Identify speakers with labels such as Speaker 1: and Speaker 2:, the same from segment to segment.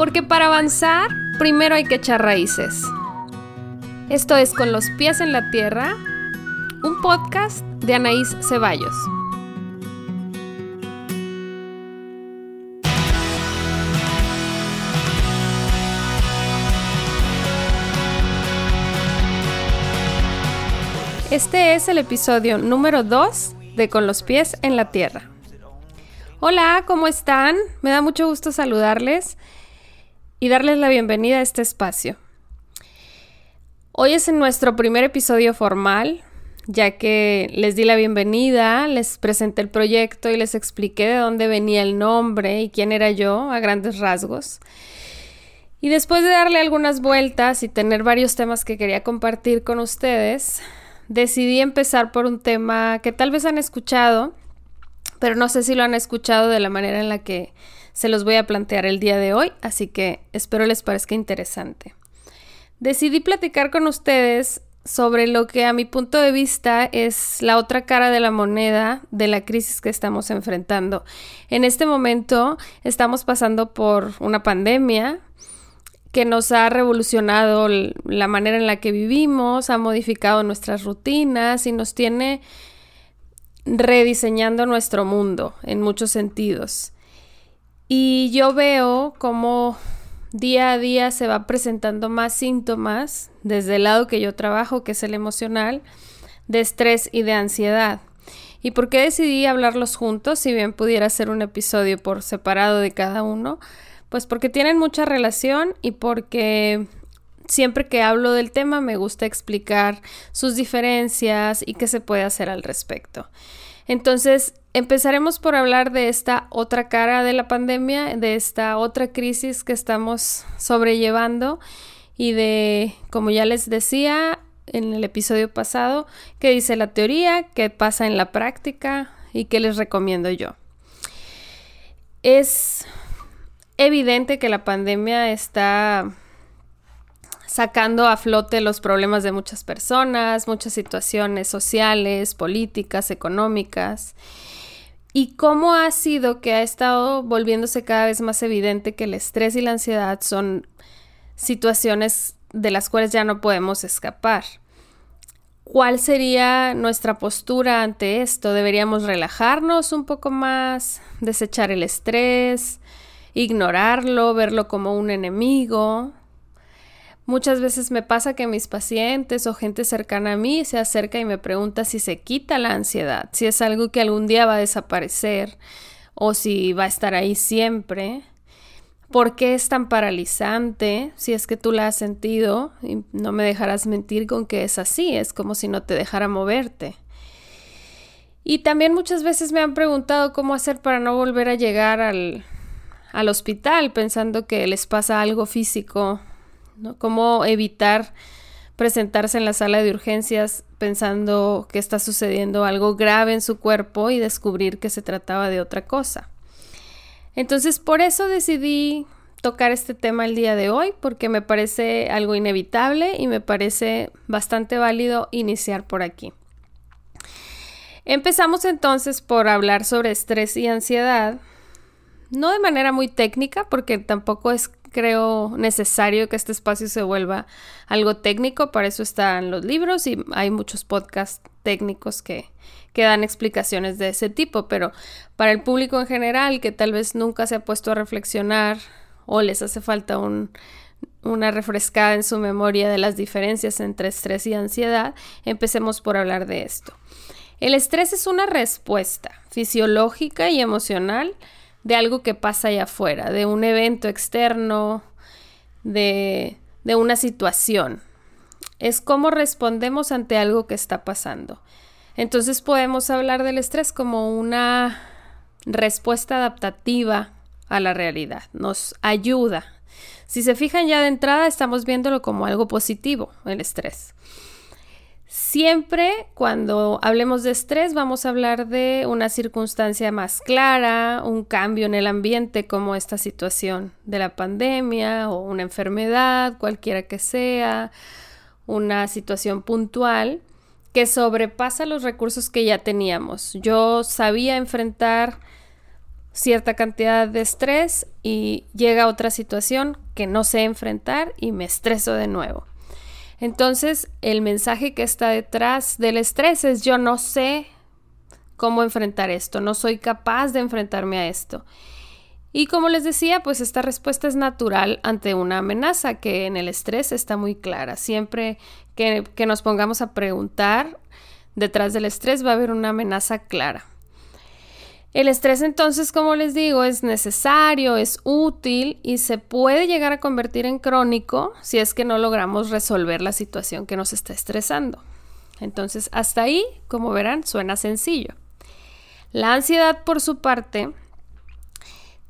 Speaker 1: Porque para avanzar, primero hay que echar raíces. Esto es Con los pies en la tierra, un podcast de Anaís Ceballos. Este es el episodio número 2 de Con los pies en la tierra. Hola, ¿cómo están? Me da mucho gusto saludarles y darles la bienvenida a este espacio. Hoy es nuestro primer episodio formal, ya que les di la bienvenida, les presenté el proyecto y les expliqué de dónde venía el nombre y quién era yo a grandes rasgos. Y después de darle algunas vueltas y tener varios temas que quería compartir con ustedes, decidí empezar por un tema que tal vez han escuchado, pero no sé si lo han escuchado de la manera en la que se los voy a plantear el día de hoy, así que espero les parezca interesante. Decidí platicar con ustedes sobre lo que a mi punto de vista es la otra cara de la moneda de la crisis que estamos enfrentando. En este momento estamos pasando por una pandemia, que nos ha revolucionado la manera en la que vivimos, ha modificado nuestras rutinas y nos tiene rediseñando nuestro mundo en muchos sentidos. Y yo veo cómo día a día se va presentando más síntomas desde el lado que yo trabajo, que es el emocional, de estrés y de ansiedad. ¿Y por qué decidí hablarlos juntos si bien pudiera ser un episodio por separado de cada uno? Pues porque tienen mucha relación y porque siempre que hablo del tema me gusta explicar sus diferencias y qué se puede hacer al respecto. Entonces, empezaremos por hablar de esta otra cara de la pandemia, de esta otra crisis que estamos sobrellevando y de, como ya les decía en el episodio pasado, qué dice la teoría, qué pasa en la práctica y qué les recomiendo yo. Es evidente que la pandemia está sacando a flote los problemas de muchas personas, muchas situaciones sociales, políticas, económicas. Y cómo ha sido que ha estado volviéndose cada vez más evidente que el estrés y la ansiedad son situaciones de las cuales ya no podemos escapar. ¿Cuál sería nuestra postura ante esto? ¿Deberíamos relajarnos un poco más, desechar el estrés, ignorarlo, verlo como un enemigo. Muchas veces me pasa que mis pacientes o gente cercana a mí se acerca y me pregunta si se quita la ansiedad, si es algo que algún día va a desaparecer o si va a estar ahí siempre. ¿Por qué es tan paralizante? Si es que tú la has sentido, y no me dejarás mentir con que es así, es como si no te dejara moverte. Y también muchas veces me han preguntado cómo hacer para no volver a llegar al, al hospital pensando que les pasa algo físico, Cómo evitar presentarse en la sala de urgencias pensando que está sucediendo algo grave en su cuerpo y descubrir que se trataba de otra cosa. Entonces, por eso decidí tocar este tema el día de hoy, porque me parece algo inevitable y me parece bastante válido iniciar por aquí. Empezamos entonces por hablar sobre estrés y ansiedad, no de manera muy técnica, porque tampoco es, creo, necesario que este espacio se vuelva algo técnico, para eso están los libros y hay muchos podcasts técnicos que, que dan explicaciones de ese tipo, pero para el público en general que tal vez nunca se ha puesto a reflexionar o les hace falta un, una refrescada en su memoria de las diferencias entre estrés y ansiedad, empecemos por hablar de esto. El estrés es una respuesta fisiológica y emocional de algo que pasa allá afuera, de un evento externo, de, de una situación. Es cómo respondemos ante algo que está pasando. Entonces podemos hablar del estrés como una respuesta adaptativa a la realidad. Nos ayuda. Si se fijan ya de entrada, estamos viéndolo como algo positivo, el estrés. Siempre cuando hablemos de estrés vamos a hablar de una circunstancia más clara, un cambio en el ambiente como esta situación de la pandemia o una enfermedad, cualquiera que sea, una situación puntual que sobrepasa los recursos que ya teníamos. Yo sabía enfrentar cierta cantidad de estrés y llega otra situación que no sé enfrentar y me estreso de nuevo. Entonces, el mensaje que está detrás del estrés es yo no sé cómo enfrentar esto, no soy capaz de enfrentarme a esto. Y como les decía, pues esta respuesta es natural ante una amenaza que en el estrés está muy clara. Siempre que, nos pongamos a preguntar, detrás del estrés va a haber una amenaza clara. El estrés entonces, como les digo, es necesario, es útil y se puede llegar a convertir en crónico si es que no logramos resolver la situación que nos está estresando. Entonces, hasta ahí, como verán, suena sencillo. La ansiedad, por su parte,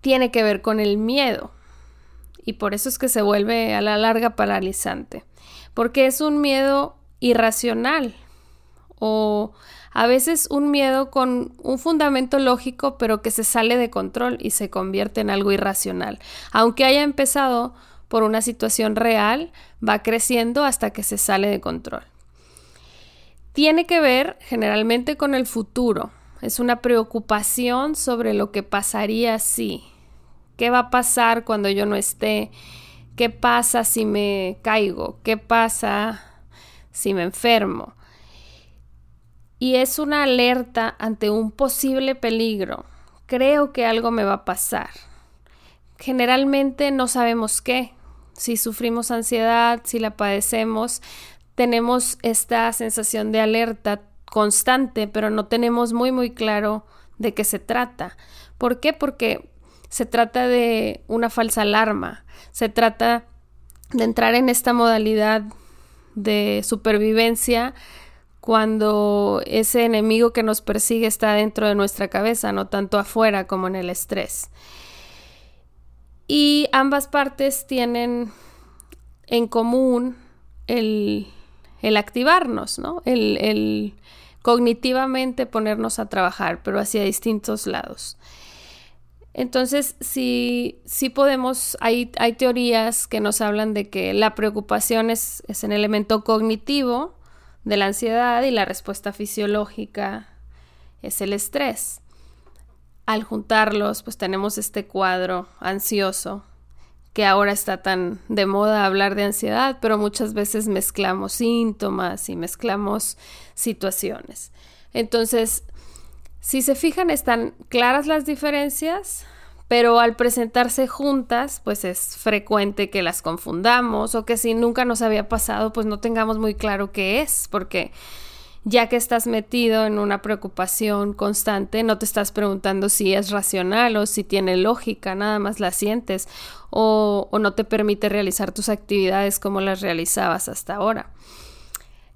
Speaker 1: tiene que ver con el miedo. Y por eso es que se vuelve a la larga paralizante. Porque es un miedo irracional o a veces un miedo con un fundamento lógico pero que se sale de control y se convierte en algo irracional. Aunque haya empezado por una situación real, va creciendo hasta que se sale de control. Tiene que ver generalmente con el futuro. Es una preocupación sobre lo que pasaría si. ¿Qué va a pasar cuando yo no esté? ¿Qué pasa si me caigo? ¿Qué pasa si me enfermo? Y es una alerta ante un posible peligro. Creo que algo me va a pasar. Generalmente no sabemos qué. Si sufrimos ansiedad, si la padecemos, tenemos esta sensación de alerta constante, pero no tenemos muy muy claro de qué se trata. ¿Por qué? Porque se trata de una falsa alarma, se trata de entrar en esta modalidad de supervivencia cuando ese enemigo que nos persigue está dentro de nuestra cabeza, no tanto afuera como en el estrés. Y ambas partes tienen en común el, activarnos, ¿no? El, cognitivamente ponernos a trabajar, pero hacia distintos lados. Entonces, sí, sí podemos, hay, hay, teorías que nos hablan de que la preocupación es, es un elemento cognitivo de la ansiedad y la respuesta fisiológica es el estrés. Al juntarlos, pues tenemos este cuadro ansioso que ahora está tan de moda hablar de ansiedad, pero muchas veces mezclamos síntomas y mezclamos situaciones. Entonces, si se fijan, están claras las diferencias, pero al presentarse juntas, pues es frecuente que las confundamos o que si nunca nos había pasado, pues no tengamos muy claro qué es, porque ya que estás metido en una preocupación constante, no te estás preguntando si es racional o si tiene lógica, nada más la sientes o, o no te permite realizar tus actividades como las realizabas hasta ahora.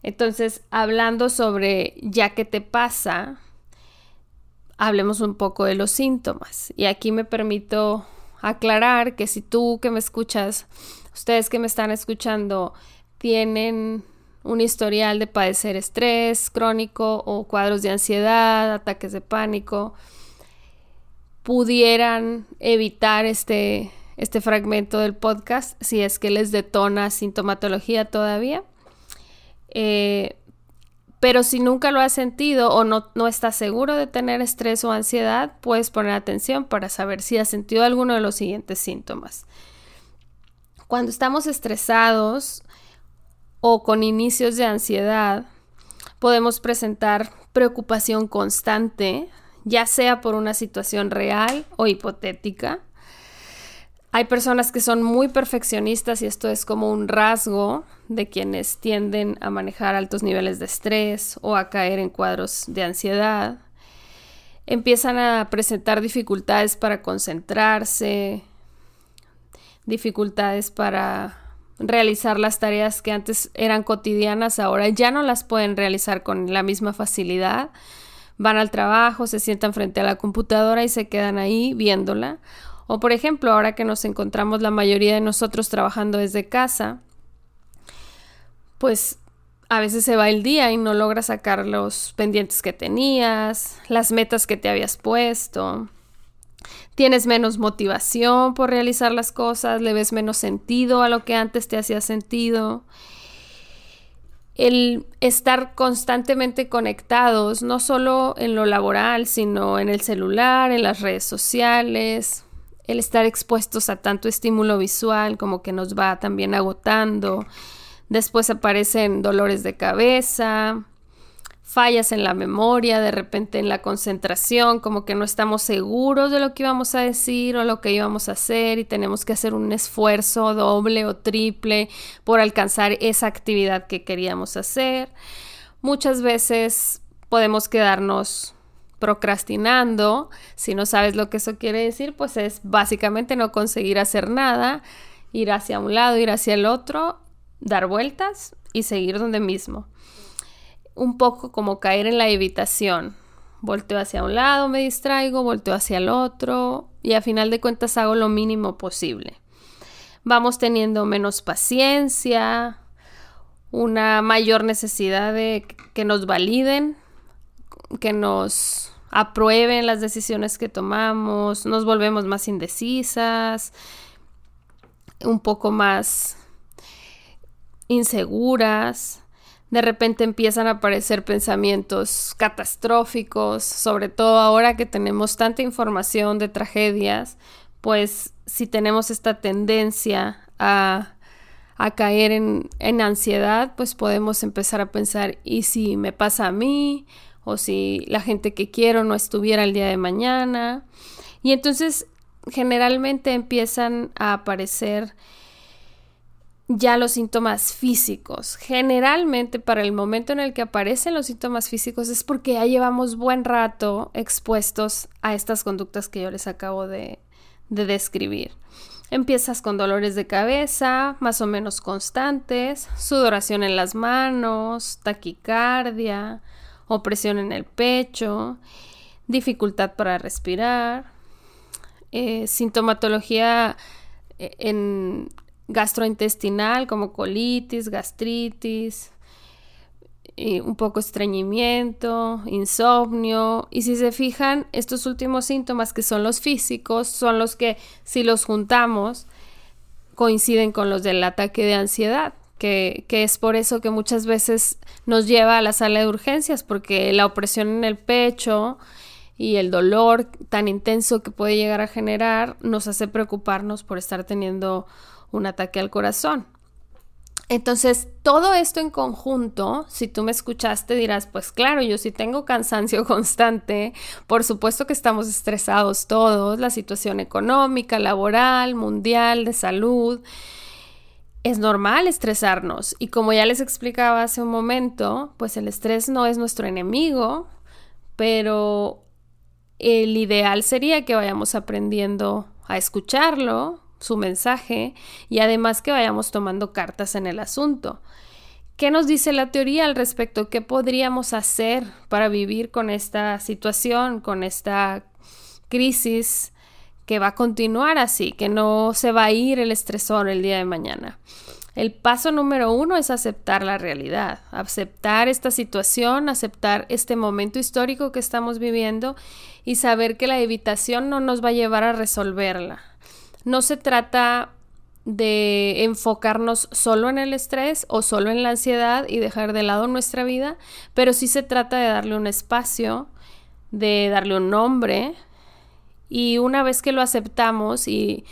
Speaker 1: Entonces, hablando sobre ya que te pasa, hablemos un poco de los síntomas. Y aquí me permito aclarar que si tú que me escuchas, ustedes que me están escuchando, tienen un historial de padecer estrés crónico o cuadros de ansiedad, ataques de pánico, pudieran evitar este, este fragmento del podcast si es que les detona sintomatología todavía. Eh, pero si nunca lo has sentido o no, no estás seguro de tener estrés o ansiedad, puedes poner atención para saber si has sentido alguno de los siguientes síntomas. Cuando estamos estresados o con inicios de ansiedad, podemos presentar preocupación constante, ya sea por una situación real o hipotética. Hay personas que son muy perfeccionistas y esto es como un rasgo de quienes tienden a manejar altos niveles de estrés o a caer en cuadros de ansiedad. Empiezan a presentar dificultades para concentrarse, dificultades para realizar las tareas que antes eran cotidianas, ahora ya no las pueden realizar con la misma facilidad. Van al trabajo, se sientan frente a la computadora y se quedan ahí viéndola o por ejemplo, ahora que nos encontramos la mayoría de nosotros trabajando desde casa, pues a veces se va el día y no logras sacar los pendientes que tenías, las metas que te habías puesto. Tienes menos motivación por realizar las cosas, le ves menos sentido a lo que antes te hacía sentido. el estar constantemente conectados, no solo en lo laboral, sino en el celular, en las redes sociales, el estar expuestos a tanto estímulo visual como que nos va también agotando. Después aparecen dolores de cabeza, fallas en la memoria, de repente en la concentración, como que no estamos seguros de lo que íbamos a decir o lo que íbamos a hacer y tenemos que hacer un esfuerzo doble o triple por alcanzar esa actividad que queríamos hacer. Muchas veces podemos quedarnos procrastinando. Si no sabes lo que eso quiere decir, pues es básicamente no conseguir hacer nada, ir hacia un lado, ir hacia el otro, dar vueltas y seguir donde mismo un poco como caer en la evitación. Volteo hacia un lado, me distraigo, volteo hacia el otro y a final de cuentas hago lo mínimo posible. Vamos teniendo menos paciencia, una mayor necesidad de que nos validen, que nos aprueben las decisiones que tomamos, nos volvemos más indecisas, un poco más inseguras de repente empiezan a aparecer pensamientos catastróficos, sobre todo ahora que tenemos tanta información de tragedias, pues si tenemos esta tendencia a, a caer en, en ansiedad, pues podemos empezar a pensar, ¿y si me pasa a mí? O si la gente que quiero no estuviera el día de mañana. Y entonces generalmente empiezan a aparecer ya los síntomas físicos. Generalmente para el momento en el que aparecen los síntomas físicos es porque ya llevamos buen rato expuestos a estas conductas que yo les acabo de, de describir. Empiezas con dolores de cabeza, más o menos constantes, sudoración en las manos, taquicardia, opresión en el pecho, dificultad para respirar, eh, sintomatología eh, en gastrointestinal como colitis, gastritis, un poco estreñimiento, insomnio. Y si se fijan, estos últimos síntomas que son los físicos son los que si los juntamos coinciden con los del ataque de ansiedad. Que, que, es por eso que muchas veces nos lleva a la sala de urgencias, porque la opresión en el pecho y el dolor tan intenso que puede llegar a generar nos hace preocuparnos por estar teniendo un ataque al corazón. Entonces, todo esto en conjunto, si tú me escuchaste, dirás, pues claro, yo sí tengo cansancio constante, por supuesto que estamos estresados todos, la situación económica, laboral, mundial, de salud. Es normal estresarnos y como ya les explicaba hace un momento, pues el estrés no es nuestro enemigo, pero el ideal sería que vayamos aprendiendo a escucharlo, su mensaje y además que vayamos tomando cartas en el asunto. ¿Qué nos dice la teoría al respecto? ¿Qué podríamos hacer para vivir con esta situación, con esta crisis que va a continuar así, que no se va a ir el estresor el día de mañana? El paso número uno es aceptar la realidad, aceptar esta situación, aceptar este momento histórico que estamos viviendo y saber que la evitación no nos va a llevar a resolverla. No se trata de enfocarnos solo en el estrés o solo en la ansiedad y dejar de lado nuestra vida, pero sí se trata de darle un espacio, de darle un nombre y una vez que lo aceptamos y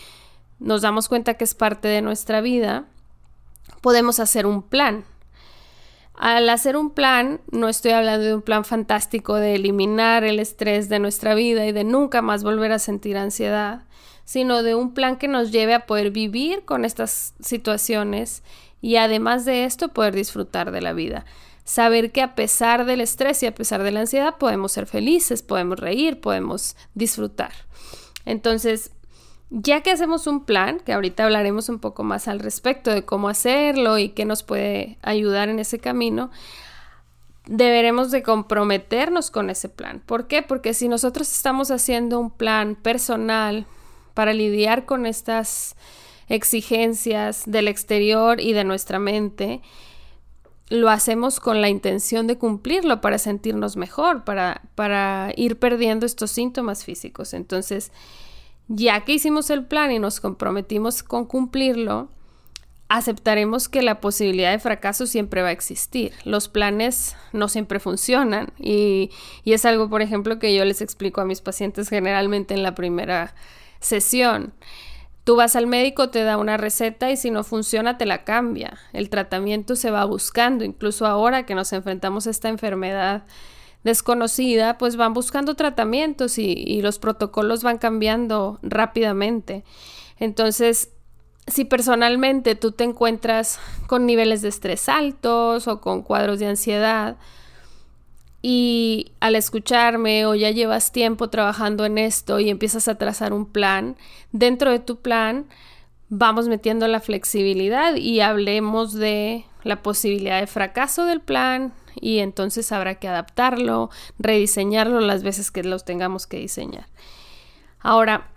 Speaker 1: nos damos cuenta que es parte de nuestra vida, podemos hacer un plan. Al hacer un plan, no estoy hablando de un plan fantástico de eliminar el estrés de nuestra vida y de nunca más volver a sentir ansiedad, sino de un plan que nos lleve a poder vivir con estas situaciones y además de esto poder disfrutar de la vida. Saber que a pesar del estrés y a pesar de la ansiedad podemos ser felices, podemos reír, podemos disfrutar. Entonces, ya que hacemos un plan, que ahorita hablaremos un poco más al respecto de cómo hacerlo y qué nos puede ayudar en ese camino, deberemos de comprometernos con ese plan. ¿Por qué? Porque si nosotros estamos haciendo un plan personal, para lidiar con estas exigencias del exterior y de nuestra mente, lo hacemos con la intención de cumplirlo para sentirnos mejor, para, para ir perdiendo estos síntomas físicos. Entonces, ya que hicimos el plan y nos comprometimos con cumplirlo, aceptaremos que la posibilidad de fracaso siempre va a existir. Los planes no siempre funcionan y, y, es algo, por ejemplo, que yo les explico a mis pacientes generalmente en la primera sesión. Tú vas al médico, te da una receta y si no funciona te la cambia. El tratamiento se va buscando, incluso ahora que nos enfrentamos a esta enfermedad desconocida, pues van buscando tratamientos y, y los protocolos van cambiando rápidamente. Entonces, si personalmente tú te encuentras con niveles de estrés altos o con cuadros de ansiedad y al escucharme o ya llevas tiempo trabajando en esto y empiezas a trazar un plan, dentro de tu plan vamos metiendo la flexibilidad y hablemos de la posibilidad de fracaso del plan y entonces habrá que adaptarlo, rediseñarlo las veces que los tengamos que diseñar. Ahora,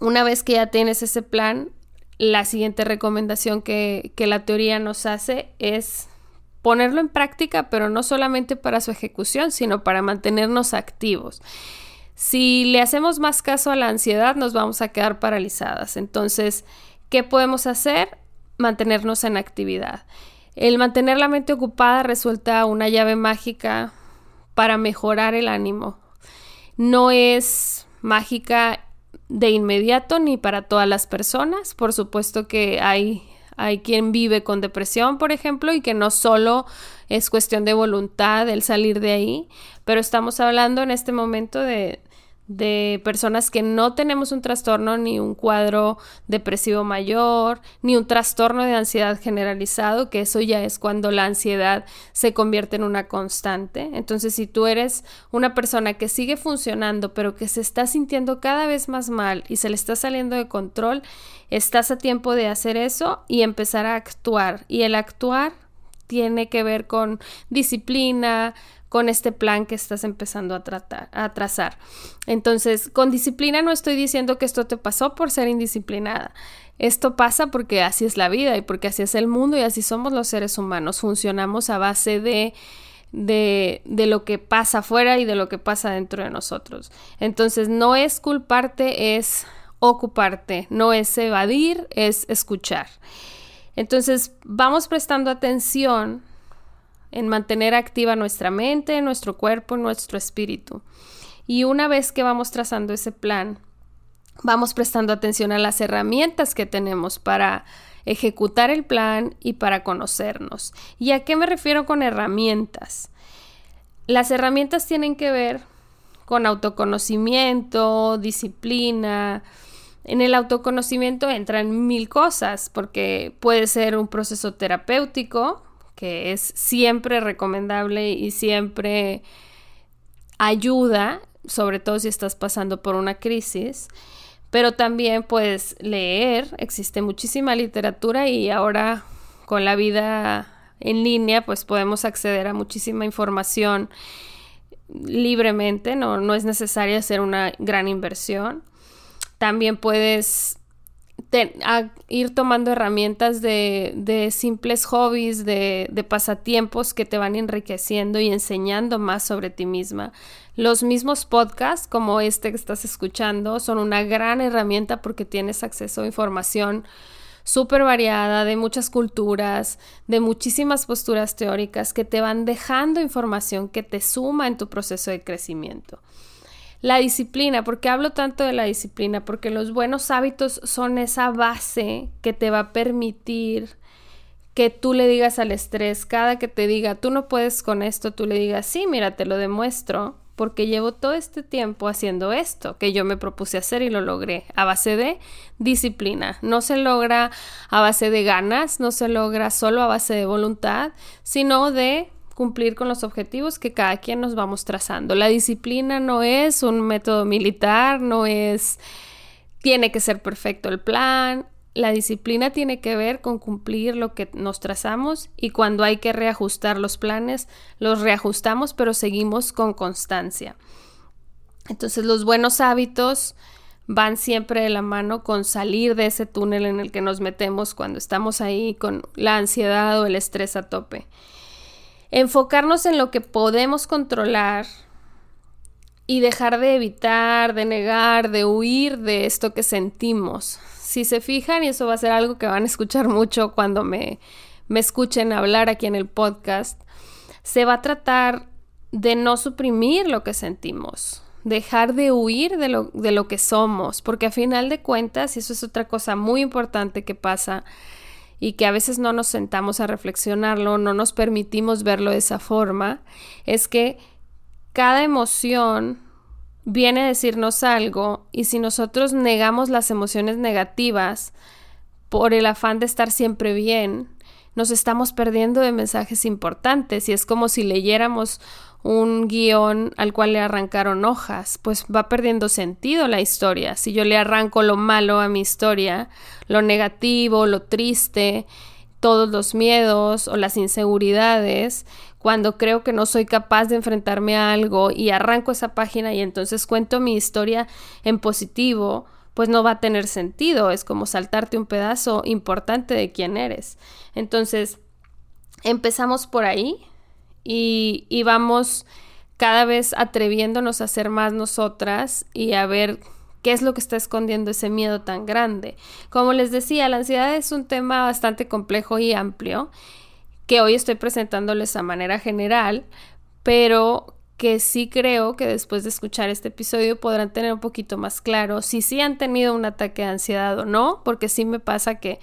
Speaker 1: una vez que ya tienes ese plan, la siguiente recomendación que, la teoría nos hace es ponerlo en práctica, pero no solamente para su ejecución, sino para mantenernos activos. Si le hacemos más caso a la ansiedad, nos vamos a quedar paralizadas. Entonces, ¿qué podemos hacer? Mantenernos en actividad. El mantener la mente ocupada resulta una llave mágica para mejorar el ánimo. No es mágica de inmediato ni para todas las personas. Por supuesto que hay, hay quien vive con depresión, por ejemplo, y que no solo es cuestión de voluntad el salir de ahí, pero estamos hablando en este momento de, de personas que no tenemos un trastorno ni un cuadro depresivo mayor, ni un trastorno de ansiedad generalizado, que eso ya es cuando la ansiedad se convierte en una constante. Entonces, si tú eres una persona que sigue funcionando, pero que se está sintiendo cada vez más mal y se le está saliendo de control, estás a tiempo de hacer eso y empezar a actuar. Y el actuar tiene que ver con disciplina, con este plan que estás empezando a, tratar, a trazar. Entonces, con disciplina no estoy diciendo que esto te pasó por ser indisciplinada. Esto pasa porque así es la vida y porque así es el mundo y así somos los seres humanos. Funcionamos a base de, de, de lo que pasa afuera y de lo que pasa dentro de nosotros. Entonces, no es culparte, es ocuparte, no es evadir, es escuchar. Entonces, vamos prestando atención en mantener activa nuestra mente, nuestro cuerpo, nuestro espíritu. Y una vez que vamos trazando ese plan, vamos prestando atención a las herramientas que tenemos para ejecutar el plan y para conocernos. ¿Y a qué me refiero con herramientas? Las herramientas tienen que ver con autoconocimiento, disciplina. En el autoconocimiento entran mil cosas, porque puede ser un proceso terapéutico, que es siempre recomendable y siempre ayuda, sobre todo si estás pasando por una crisis. Pero también puedes leer, existe muchísima literatura y ahora con la vida en línea pues podemos acceder a muchísima información libremente, no, no es necesario hacer una gran inversión. También puedes a ir tomando herramientas de, simples hobbies, de, de, pasatiempos que te van enriqueciendo y enseñando más sobre ti misma. Los mismos podcasts como este que estás escuchando son una gran herramienta porque tienes acceso a información súper variada, de muchas culturas, de muchísimas posturas teóricas que te van dejando información que te suma en tu proceso de crecimiento. La disciplina, ¿por qué hablo tanto de la disciplina? Porque los buenos hábitos son esa base que te va a permitir que tú le digas al estrés, cada que te diga, tú no puedes con esto, tú le digas, sí, mira, te lo demuestro, porque llevo todo este tiempo haciendo esto que yo me propuse hacer y lo logré a base de disciplina. No se logra a base de ganas, no se logra solo a base de voluntad, sino de cumplir con los objetivos que cada quien nos vamos trazando. La disciplina no es un método militar, no es tiene que ser perfecto el plan. La disciplina tiene que ver con cumplir lo que nos trazamos y cuando hay que reajustar los planes, los reajustamos, pero seguimos con constancia. Entonces los buenos hábitos van siempre de la mano con salir de ese túnel en el que nos metemos cuando estamos ahí con la ansiedad o el estrés a tope enfocarnos en lo que podemos controlar y dejar de evitar, de negar, de huir de esto que sentimos. Si se fijan, y eso va a ser algo que van a escuchar mucho cuando me, me escuchen hablar aquí en el podcast, se va a tratar de no suprimir lo que sentimos, dejar de huir de lo, de lo que somos, porque a final de cuentas, y eso es otra cosa muy importante que pasa, y que a veces no nos sentamos a reflexionarlo, no nos permitimos verlo de esa forma, es que cada emoción viene a decirnos algo y si nosotros negamos las emociones negativas por el afán de estar siempre bien, nos estamos perdiendo de mensajes importantes y es como si leyéramos un guion al cual le arrancaron hojas, pues va perdiendo sentido la historia. Si yo le arranco lo malo a mi historia, lo negativo, lo triste, todos los miedos o las inseguridades, cuando creo que no soy capaz de enfrentarme a algo y arranco esa página y entonces cuento mi historia en positivo, pues no va a tener sentido, es como saltarte un pedazo importante de quién eres. Entonces, empezamos por ahí y, vamos cada vez atreviéndonos a ser más nosotras y a ver qué es lo que está escondiendo ese miedo tan grande. Como les decía, la ansiedad es un tema bastante complejo y amplio que hoy estoy presentándoles a manera general, pero que sí creo que después de escuchar este episodio podrán tener un poquito más claro si sí han tenido un ataque de ansiedad o no, porque sí me pasa que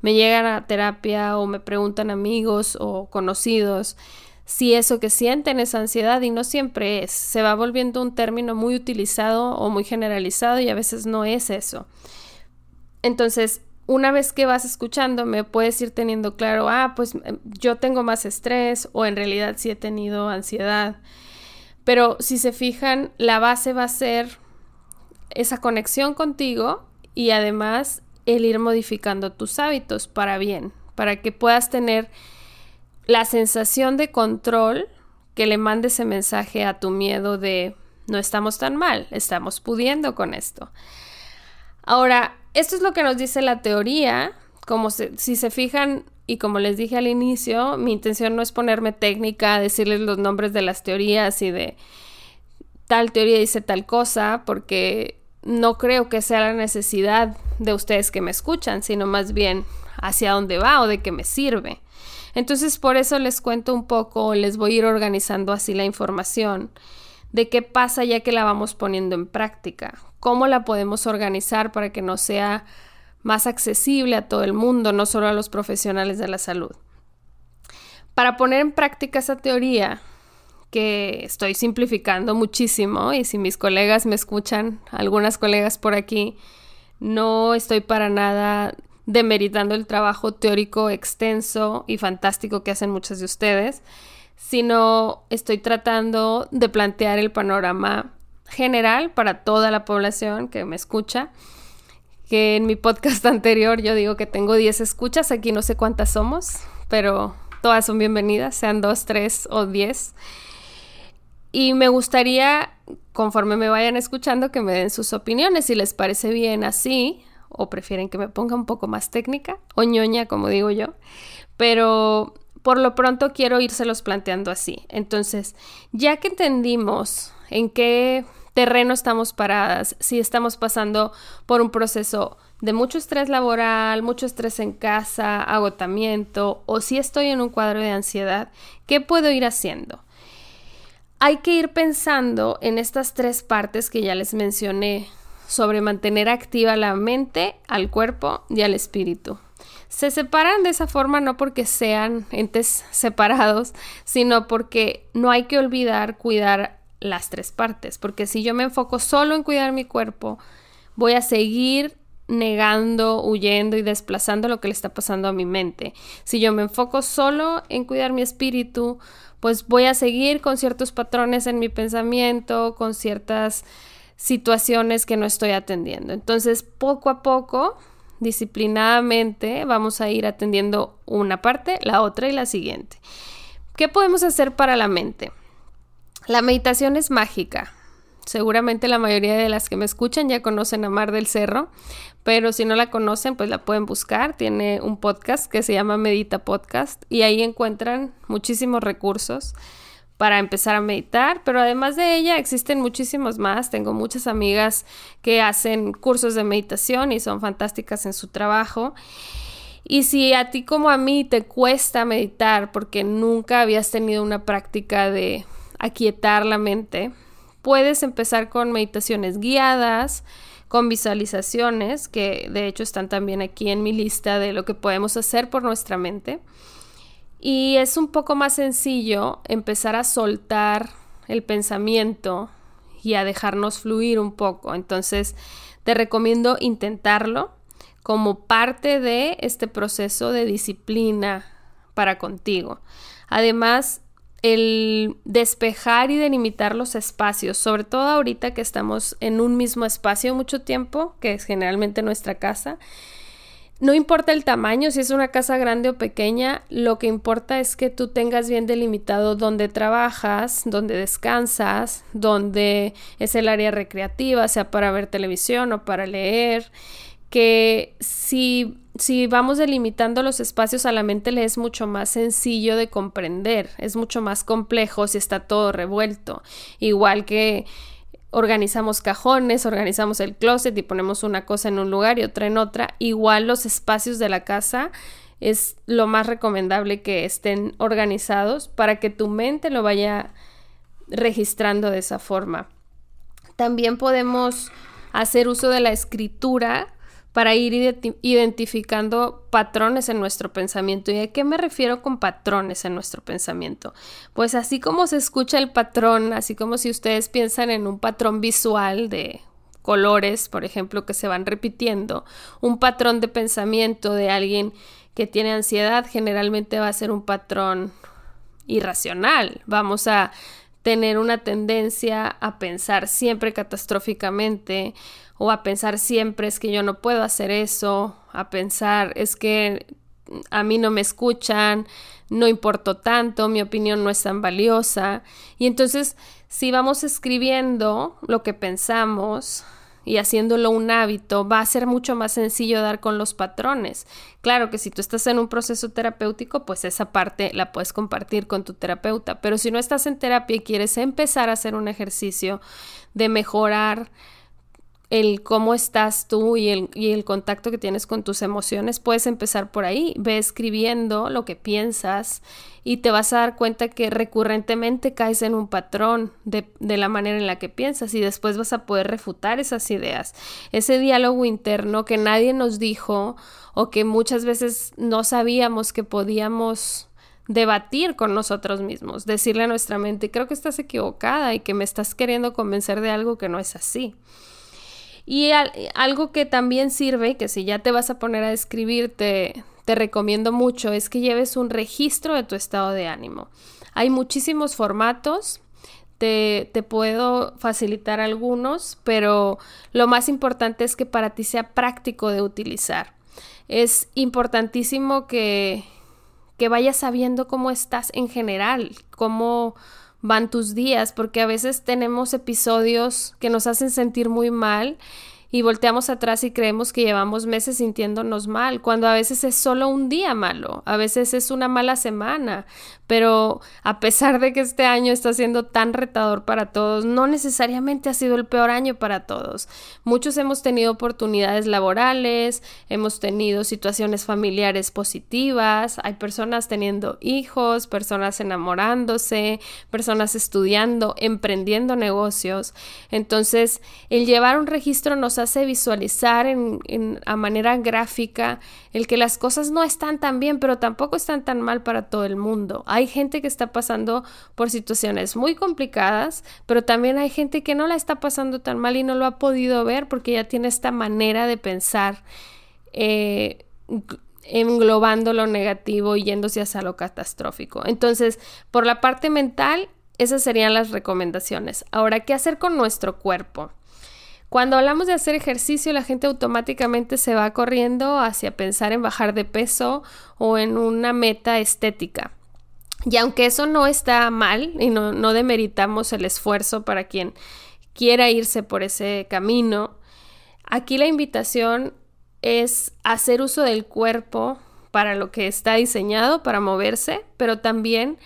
Speaker 1: me llegan a terapia o me preguntan amigos o conocidos si eso que sienten es ansiedad y no siempre es, se va volviendo un término muy utilizado o muy generalizado y a veces no es eso. Entonces, una vez que vas escuchándome, puedes ir teniendo claro, ah, pues em, yo tengo más estrés o en realidad sí he tenido ansiedad pero si se fijan, la base va a ser esa conexión contigo y además el ir modificando tus hábitos para bien, para que puedas tener la sensación de control que le mande ese mensaje a tu miedo de no estamos tan mal, estamos pudiendo con esto. Ahora, esto es lo que nos dice la teoría, como si se fijan, y como les dije al inicio, mi intención no es ponerme técnica, decirles los nombres de las teorías y de tal teoría dice tal cosa, porque no creo que sea la necesidad de ustedes que me escuchan, sino más bien hacia dónde va o de qué me sirve. Entonces por eso les cuento un poco, les voy a ir organizando así la información de qué pasa ya que la vamos poniendo en práctica, cómo la podemos organizar para que no sea más accesible a todo el mundo, no solo a los profesionales de la salud. Para poner en práctica esa teoría, que estoy simplificando muchísimo, y si mis colegas me escuchan, algunas colegas por aquí, no estoy para nada demeritando el trabajo teórico extenso y fantástico que hacen muchas de ustedes, sino estoy tratando de plantear el panorama general para toda la población que me escucha que en mi podcast anterior yo digo que tengo 10 escuchas, aquí no sé cuántas somos, pero todas son bienvenidas, sean 2, 3 o 10. Y me gustaría, conforme me vayan escuchando, que me den sus opiniones, si les parece bien así, o prefieren que me ponga un poco más técnica, o ñoña, como digo yo, pero por lo pronto quiero írselos planteando así. Entonces, ya que entendimos en qué terreno estamos paradas, si estamos pasando por un proceso de mucho estrés laboral, mucho estrés en casa, agotamiento, o si estoy en un cuadro de ansiedad, ¿qué puedo ir haciendo? Hay que ir pensando en estas tres partes que ya les mencioné sobre mantener activa la mente, al cuerpo y al espíritu. Se separan de esa forma no porque sean entes separados, sino porque no hay que olvidar cuidar las tres partes, porque si yo me enfoco solo en cuidar mi cuerpo, voy a seguir negando, huyendo y desplazando lo que le está pasando a mi mente. Si yo me enfoco solo en cuidar mi espíritu, pues voy a seguir con ciertos patrones en mi pensamiento, con ciertas situaciones que no estoy atendiendo. Entonces, poco a poco, disciplinadamente, vamos a ir atendiendo una parte, la otra y la siguiente. ¿Qué podemos hacer para la mente? La meditación es mágica. Seguramente la mayoría de las que me escuchan ya conocen a Mar del Cerro, pero si no la conocen, pues la pueden buscar. Tiene un podcast que se llama Medita Podcast y ahí encuentran muchísimos recursos para empezar a meditar, pero además de ella existen muchísimos más. Tengo muchas amigas que hacen cursos de meditación y son fantásticas en su trabajo. Y si a ti como a mí te cuesta meditar porque nunca habías tenido una práctica de aquietar la mente, puedes empezar con meditaciones guiadas, con visualizaciones, que de hecho están también aquí en mi lista de lo que podemos hacer por nuestra mente. Y es un poco más sencillo empezar a soltar el pensamiento y a dejarnos fluir un poco. Entonces, te recomiendo intentarlo como parte de este proceso de disciplina para contigo. Además, el despejar y delimitar los espacios, sobre todo ahorita que estamos en un mismo espacio mucho tiempo, que es generalmente nuestra casa, no importa el tamaño, si es una casa grande o pequeña, lo que importa es que tú tengas bien delimitado dónde trabajas, dónde descansas, dónde es el área recreativa, sea para ver televisión o para leer, que si, si vamos delimitando los espacios a la mente le es mucho más sencillo de comprender, es mucho más complejo si está todo revuelto, igual que organizamos cajones, organizamos el closet y ponemos una cosa en un lugar y otra en otra. Igual los espacios de la casa es lo más recomendable que estén organizados para que tu mente lo vaya registrando de esa forma. También podemos hacer uso de la escritura para ir identificando patrones en nuestro pensamiento. ¿Y a qué me refiero con patrones en nuestro pensamiento? Pues así como se escucha el patrón, así como si ustedes piensan en un patrón visual de colores, por ejemplo, que se van repitiendo, un patrón de pensamiento de alguien que tiene ansiedad generalmente va a ser un patrón irracional. Vamos a tener una tendencia a pensar siempre catastróficamente o a pensar siempre es que yo no puedo hacer eso, a pensar es que a mí no me escuchan, no importo tanto, mi opinión no es tan valiosa. Y entonces, si vamos escribiendo lo que pensamos, y haciéndolo un hábito, va a ser mucho más sencillo dar con los patrones. Claro que si tú estás en un proceso terapéutico, pues esa parte la puedes compartir con tu terapeuta, pero si no estás en terapia y quieres empezar a hacer un ejercicio de mejorar el cómo estás tú y el, y el, contacto que tienes con tus emociones, puedes empezar por ahí. Ve escribiendo lo que piensas y te vas a dar cuenta que recurrentemente caes en un patrón de, de la manera en la que piensas y después vas a poder refutar esas ideas. Ese diálogo interno que nadie nos dijo o que muchas veces no sabíamos que podíamos debatir con nosotros mismos, decirle a nuestra mente, creo que estás equivocada y que me estás queriendo convencer de algo que no es así. Y algo que también sirve, que si ya te vas a poner a escribir, te, recomiendo mucho, es que lleves un registro de tu estado de ánimo. Hay muchísimos formatos, te, te, puedo facilitar algunos, pero lo más importante es que para ti sea práctico de utilizar. Es importantísimo que, que vayas sabiendo cómo estás en general, cómo van tus días, porque a veces tenemos episodios que nos hacen sentir muy mal y volteamos atrás y creemos que llevamos meses sintiéndonos mal, cuando a veces es solo un día malo, a veces es una mala semana, pero a pesar de que este año está siendo tan retador para todos, no necesariamente ha sido el peor año para todos. Muchos hemos tenido oportunidades laborales, hemos tenido situaciones familiares positivas, hay personas teniendo hijos, personas enamorándose, personas estudiando, emprendiendo negocios. Entonces, el llevar un registro nos hace visualizar en, a manera gráfica el que las cosas no están tan bien, pero tampoco están tan mal para todo el mundo. Hay gente que está pasando por situaciones muy complicadas, pero también hay gente que no la está pasando tan mal y no lo ha podido ver porque ya tiene esta manera de pensar. Eh, englobando lo negativo y yéndose hacia lo catastrófico. Entonces, por la parte mental, esas serían las recomendaciones. Ahora, ¿qué hacer con nuestro cuerpo? Cuando hablamos de hacer ejercicio, la gente automáticamente se va corriendo hacia pensar en bajar de peso o en una meta estética. Y aunque eso no está mal y no, demeritamos el esfuerzo para quien quiera irse por ese camino, aquí la invitación es hacer uso del cuerpo para lo que está diseñado, para moverse, pero también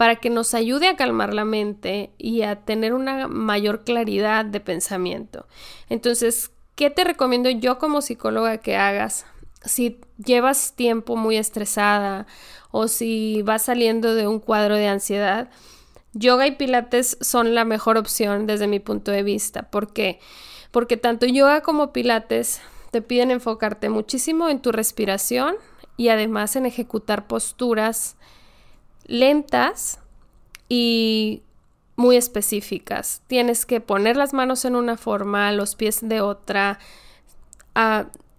Speaker 1: para que nos ayude a calmar la mente y a tener una mayor claridad de pensamiento. Entonces, ¿qué te recomiendo yo como psicóloga que hagas? Si llevas tiempo muy estresada o si vas saliendo de un cuadro de ansiedad, yoga y pilates son la mejor opción desde mi punto de vista. ¿Por qué? Porque tanto yoga como pilates te piden enfocarte muchísimo en tu respiración y además en ejecutar posturas lentas y muy específicas. Tienes que poner las manos en una forma, los pies de otra,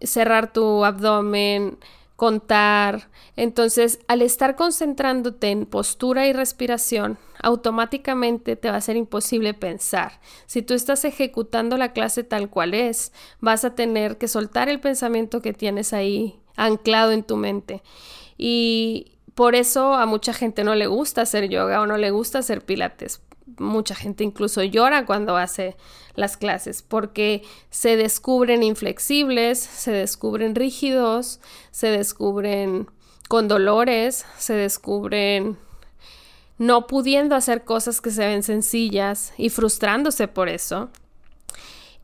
Speaker 1: cerrar tu abdomen, contar. Entonces, al estar concentrándote en postura y respiración, automáticamente te va a ser imposible pensar. Si tú estás ejecutando la clase tal cual es, vas a tener que soltar el pensamiento que tienes ahí anclado en tu mente. Y por eso a mucha gente no le gusta hacer yoga o no le gusta hacer pilates. Mucha gente incluso llora cuando hace las clases porque se descubren inflexibles, se descubren rígidos, se descubren con dolores, se descubren no pudiendo hacer cosas que se ven sencillas y frustrándose por eso.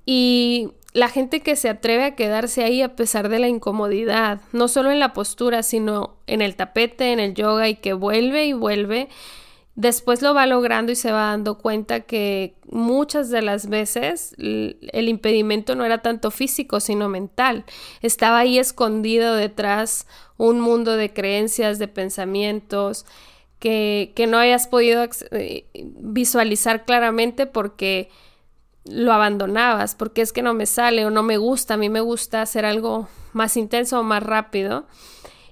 Speaker 1: Y la gente que se atreve a quedarse ahí a pesar de la incomodidad, no solo en la postura, sino en el tapete, en el yoga y que vuelve y vuelve, después lo va logrando y se va dando cuenta que muchas de las veces el impedimento no era tanto físico, sino mental. Estaba ahí escondido detrás un mundo de creencias, de pensamientos, que, que no hayas podido eh, visualizar claramente porque lo abandonabas, porque es que no me sale o no me gusta, a mí me gusta hacer algo más intenso o más rápido.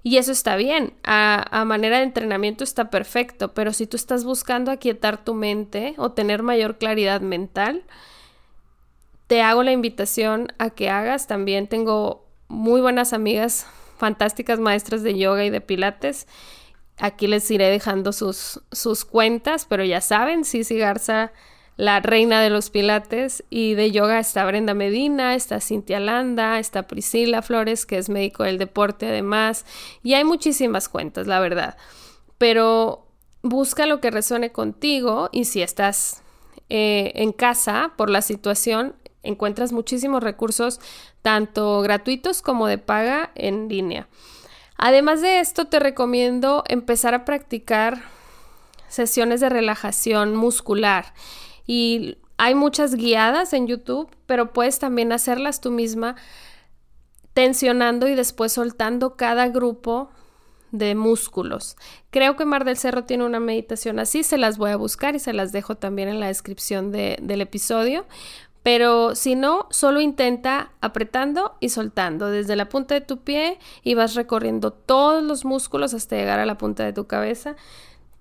Speaker 1: Y eso está bien, a, manera de entrenamiento está perfecto, pero si tú estás buscando aquietar tu mente o tener mayor claridad mental, te hago la invitación a que hagas. También tengo muy buenas amigas, fantásticas maestras de yoga y de pilates. Aquí les iré dejando sus, sus cuentas, pero ya saben, Sisi Garza la reina de los pilates y de yoga está Brenda Medina, está Cintia Landa, está Priscila Flores, que es médico del deporte además, y hay muchísimas cuentas, la verdad. Pero busca lo que resuene contigo y si estás eh, en casa por la situación, encuentras muchísimos recursos, tanto gratuitos como de paga en línea. Además de esto, te recomiendo empezar a practicar sesiones de relajación muscular. Y hay muchas guiadas en YouTube, pero puedes también hacerlas tú misma tensionando y después soltando cada grupo de músculos. Creo que Mar del Cerro tiene una meditación así, se las voy a buscar y se las dejo también en la descripción del episodio. Pero si no, solo intenta apretando y soltando desde la punta de tu pie y vas recorriendo todos los músculos hasta llegar a la punta de tu cabeza.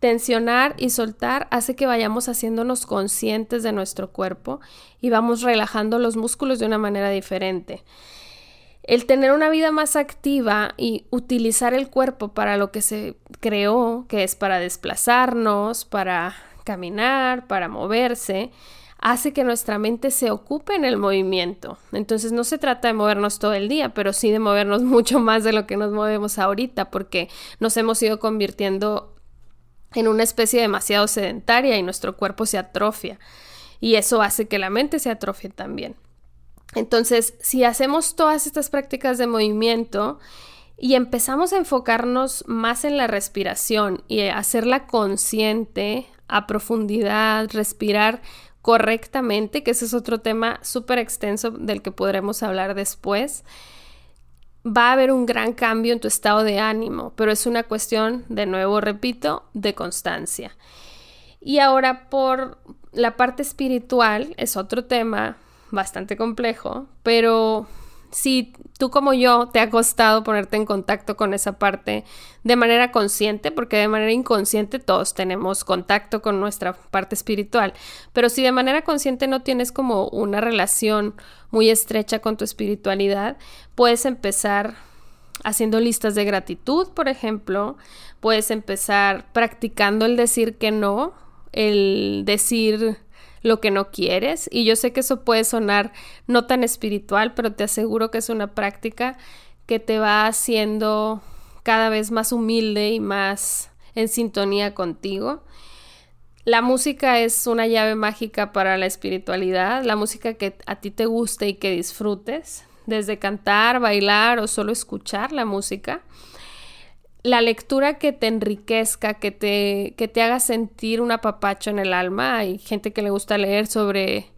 Speaker 1: Tensionar y soltar hace que vayamos haciéndonos conscientes de nuestro cuerpo y vamos relajando los músculos de una manera diferente. El tener una vida más activa y utilizar el cuerpo para lo que se creó, que es para desplazarnos, para caminar, para moverse, hace que nuestra mente se ocupe en el movimiento. Entonces no se trata de movernos todo el día, pero sí de movernos mucho más de lo que nos movemos ahorita, porque nos hemos ido convirtiendo en una especie demasiado sedentaria y nuestro cuerpo se atrofia. Y eso hace que la mente se atrofie también. Entonces, si hacemos todas estas prácticas de movimiento y empezamos a enfocarnos más en la respiración y hacerla consciente, a profundidad, respirar correctamente, que ese es otro tema súper extenso del que podremos hablar después, va a haber un gran cambio en tu estado de ánimo, pero es una cuestión, de nuevo repito, de constancia. Y ahora por la parte espiritual es otro tema bastante complejo, pero si tú como yo te ha costado ponerte en contacto con esa parte de manera consciente, porque de manera inconsciente todos tenemos contacto con nuestra parte espiritual, pero si de manera consciente no tienes como una relación muy estrecha con tu espiritualidad, puedes empezar haciendo listas de gratitud, por ejemplo, puedes empezar practicando el decir que no, el decir lo que no quieres. Y yo sé que eso puede sonar no tan espiritual, pero te aseguro que es una práctica que te va haciendo cada vez más humilde y más en sintonía contigo. La música es una llave mágica para la espiritualidad, la música que a ti te guste y que disfrutes, desde cantar, bailar o solo escuchar la música. La lectura que te enriquezca, que te, que te haga sentir un apapacho en el alma. Hay gente que le gusta leer sobre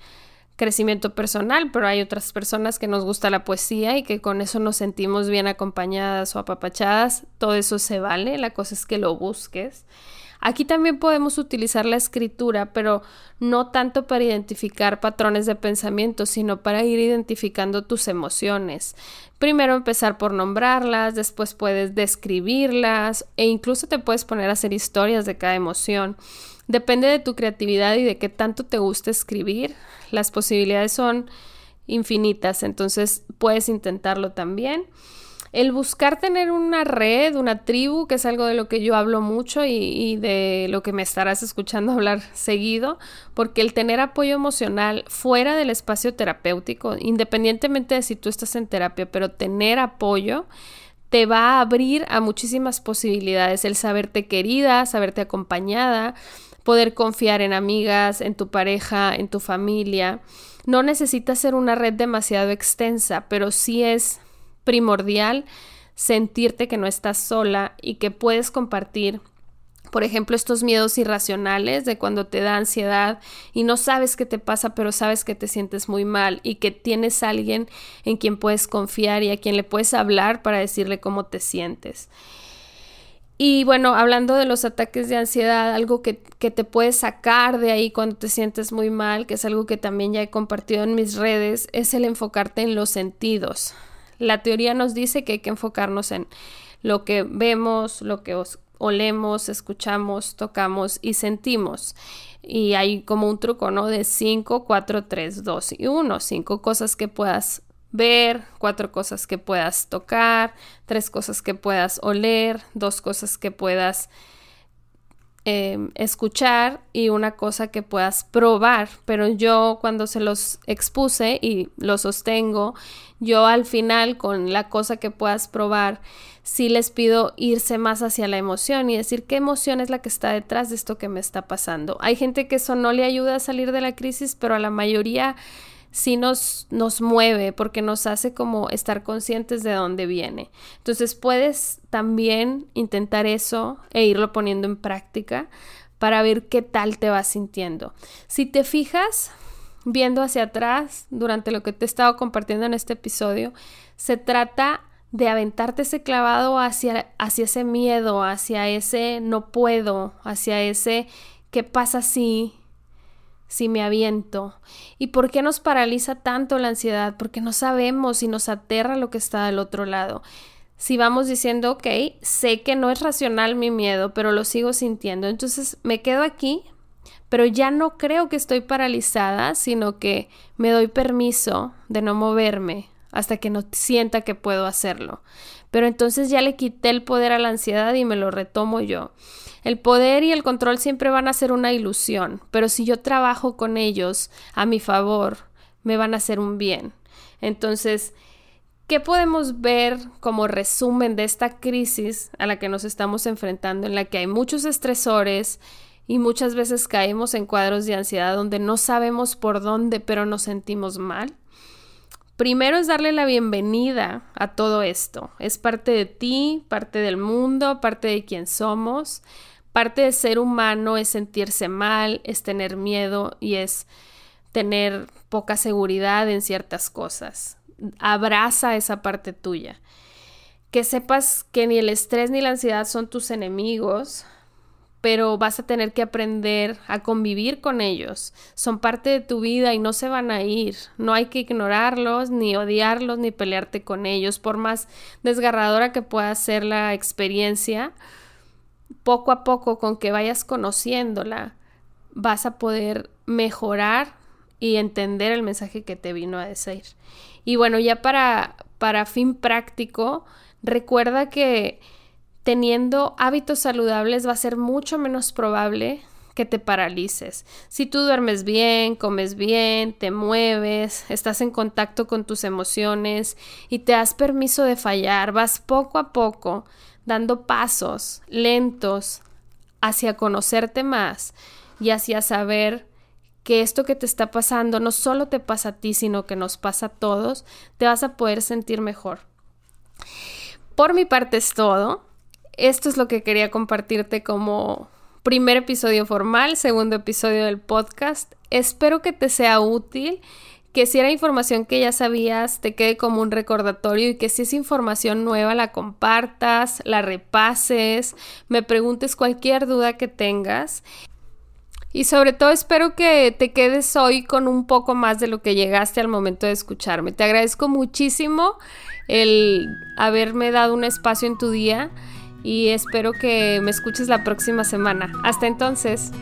Speaker 1: crecimiento personal, pero hay otras personas que nos gusta la poesía y que con eso nos sentimos bien acompañadas o apapachadas. Todo eso se vale, la cosa es que lo busques. Aquí también podemos utilizar la escritura, pero no tanto para identificar patrones de pensamiento, sino para ir identificando tus emociones. Primero empezar por nombrarlas, después puedes describirlas e incluso te puedes poner a hacer historias de cada emoción. Depende de tu creatividad y de qué tanto te gusta escribir. Las posibilidades son infinitas, entonces puedes intentarlo también el buscar tener una red, una tribu, que es algo de lo que yo hablo mucho y, de lo que me estarás escuchando hablar seguido, porque el tener apoyo emocional fuera del espacio terapéutico, independientemente de si tú estás en terapia, pero tener apoyo te va a abrir a muchísimas posibilidades, el saberte querida, saberte acompañada, poder confiar en amigas, en tu pareja, en tu familia. No necesita ser una red demasiado extensa, pero sí es primordial sentirte que no estás sola y que puedes compartir por ejemplo, estos miedos irracionales de cuando te da ansiedad y no sabes qué te pasa, pero sabes que te sientes muy mal y que tienes alguien en quien puedes confiar y a quien le puedes hablar para decirle cómo te sientes. Y bueno, hablando de los ataques de ansiedad, algo que, que te puede sacar de ahí cuando te sientes muy mal, que es algo que también ya he compartido en mis redes, es el enfocarte en los sentidos. La teoría nos dice que hay que enfocarnos en lo que vemos, lo que olemos, escuchamos, tocamos y sentimos. Y hay como un truco, ¿no? De 5, 4, 3, 2 y 1. Cinco cosas que puedas ver, cuatro cosas que puedas tocar, tres cosas que puedas oler, dos cosas que puedas Em, escuchar y una cosa que puedas probar, pero yo cuando se los expuse y lo sostengo, yo al final con la cosa que puedas probar, sí les pido irse más hacia la emoción y decir qué emoción es la que está detrás de esto que me está pasando. Hay gente que eso no le ayuda a salir de la crisis, pero a la mayoría sí nos, nos mueve porque nos hace como estar conscientes de dónde viene. Entonces puedes también intentar eso e irlo poniendo en práctica para ver qué tal te vas sintiendo. Si te fijas viendo hacia atrás durante lo que te he estado compartiendo en este episodio, se trata de aventarte ese clavado hacia, hacia ese miedo, hacia ese no puedo, hacia ese qué pasa si si me aviento? ¿Y por qué nos paraliza tanto la ansiedad? Porque no sabemos y nos aterra lo que está del otro lado. Si vamos diciendo, ok, sé que no es racional mi miedo, pero lo sigo sintiendo, entonces me quedo aquí, pero ya no creo que estoy paralizada, sino que me doy permiso de no moverme hasta que no sienta que puedo hacerlo. Pero entonces ya le quité el poder a la ansiedad y me lo retomo yo. El poder y el control siempre van a ser una ilusión, pero si yo trabajo con ellos a mi favor, me van a hacer un bien. Entonces, ¿qué podemos ver como resumen de esta crisis a la que nos estamos enfrentando, en la que hay muchos estresores y muchas veces caemos en cuadros de ansiedad donde no sabemos por dónde, pero nos sentimos mal? Primero es darle la bienvenida a todo esto. Es parte de ti, parte del mundo, parte de quien somos. Parte de ser humano es sentirse mal, es tener miedo y es tener poca seguridad en ciertas cosas. Abraza esa parte tuya. Que sepas que ni el estrés ni la ansiedad son tus enemigos, pero vas a tener que aprender a convivir con ellos. Son parte de tu vida y no se van a ir. No hay que ignorarlos, ni odiarlos, ni pelearte con ellos, por más desgarradora que pueda ser la experiencia poco a poco con que vayas conociéndola, vas a poder mejorar y entender el mensaje que te vino a decir. Y bueno, ya para, para fin práctico, recuerda que teniendo hábitos saludables va a ser mucho menos probable que te paralices. Si tú duermes bien, comes bien, te mueves, estás en contacto con tus emociones y te das permiso de fallar, vas poco a poco dando pasos lentos hacia conocerte más, y hacia saber que esto que te está pasando no solo te pasa a ti, sino que nos pasa a todos, te vas a poder sentir mejor. Por mi parte es todo. Esto es lo que quería compartirte como primer episodio formal, segundo episodio del podcast. Espero que te sea útil, que si era información que ya sabías, te quede como un recordatorio y que si es información nueva la compartas, la repases, me preguntes cualquier duda que tengas. Y sobre todo espero que te quedes hoy con un poco más de lo que llegaste al momento de escucharme. Te agradezco muchísimo el haberme dado un espacio en tu día y espero que me escuches la próxima semana. Hasta entonces.